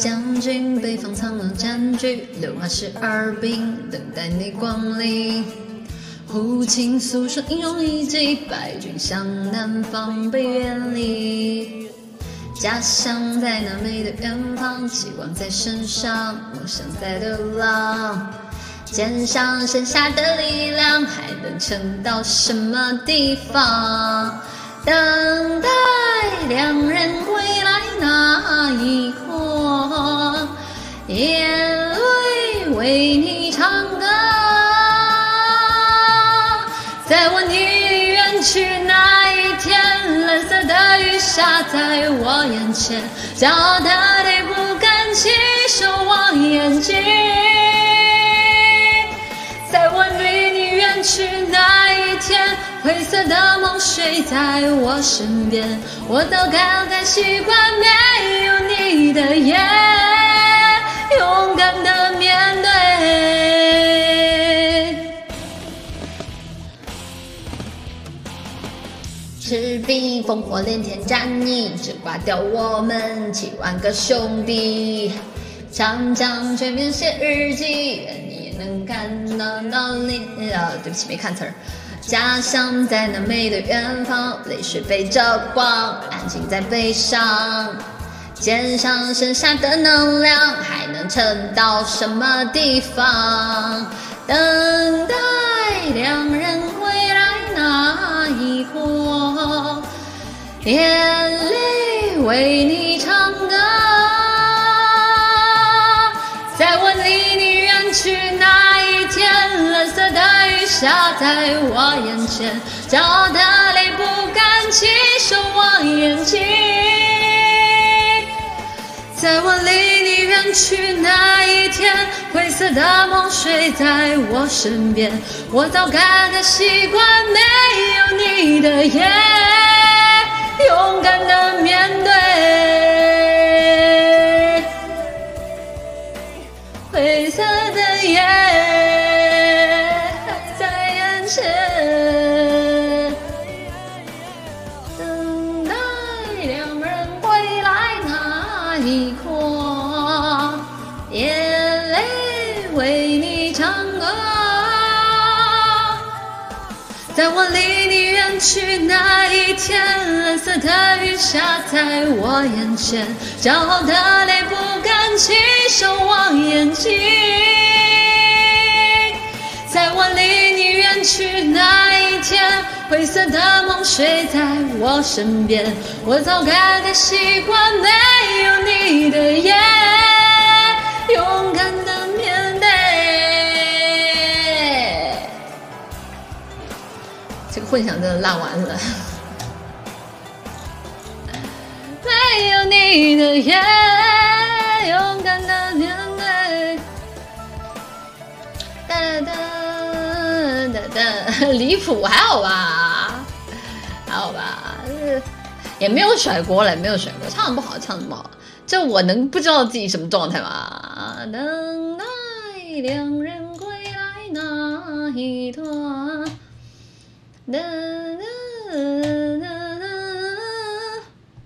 将军北方苍狼占据，六马十二兵等待你光临。胡琴诉说英雄事迹，败军向南方北远离。家乡在那美的远方，期望在身上，梦想在流浪。肩上剩下的力量，还能撑到什么地方？等待两人归来那一刻，眼泪为你唱歌。在我离你远去那一天，蓝色的雨下在我眼前，骄傲的你不敢起手望眼睛。在我离你远去那一天，灰色的梦睡在我身边，我早该该习惯没有你的夜，赤壁烽火连天战役，只挂掉我们七万个兄弟。长江全面写日记，愿你能看到那里。啊，对不起，没看词儿。家乡在那美的远方，泪水背着光，安静在悲伤。肩上剩下的能量，还能撑到什么地方？等待两人归来那一刻，眼泪为你唱歌。在我离你远去那一天，蓝色的雨下在我眼前，骄傲的泪不敢起手望眼睛。在我离你远去那一天，灰色的梦睡在我身边，我早该该习惯没有你的夜，勇敢的面对。灰色的夜还在眼前，在我离你远去那一天，蓝色的雨下在我眼前，骄傲的泪不敢起手望眼睛。在我离你远去那一天，灰色的梦睡在我身边，我早该该习惯没这个混响真的烂完了。没有你的夜，勇敢的面对。哒哒哒哒，离谱还好吧？还好吧？呃也没有甩锅了，没有甩锅，唱的不好，唱的不好。这我能不知道自己什么状态吗？等待两人归来那一段。哒哒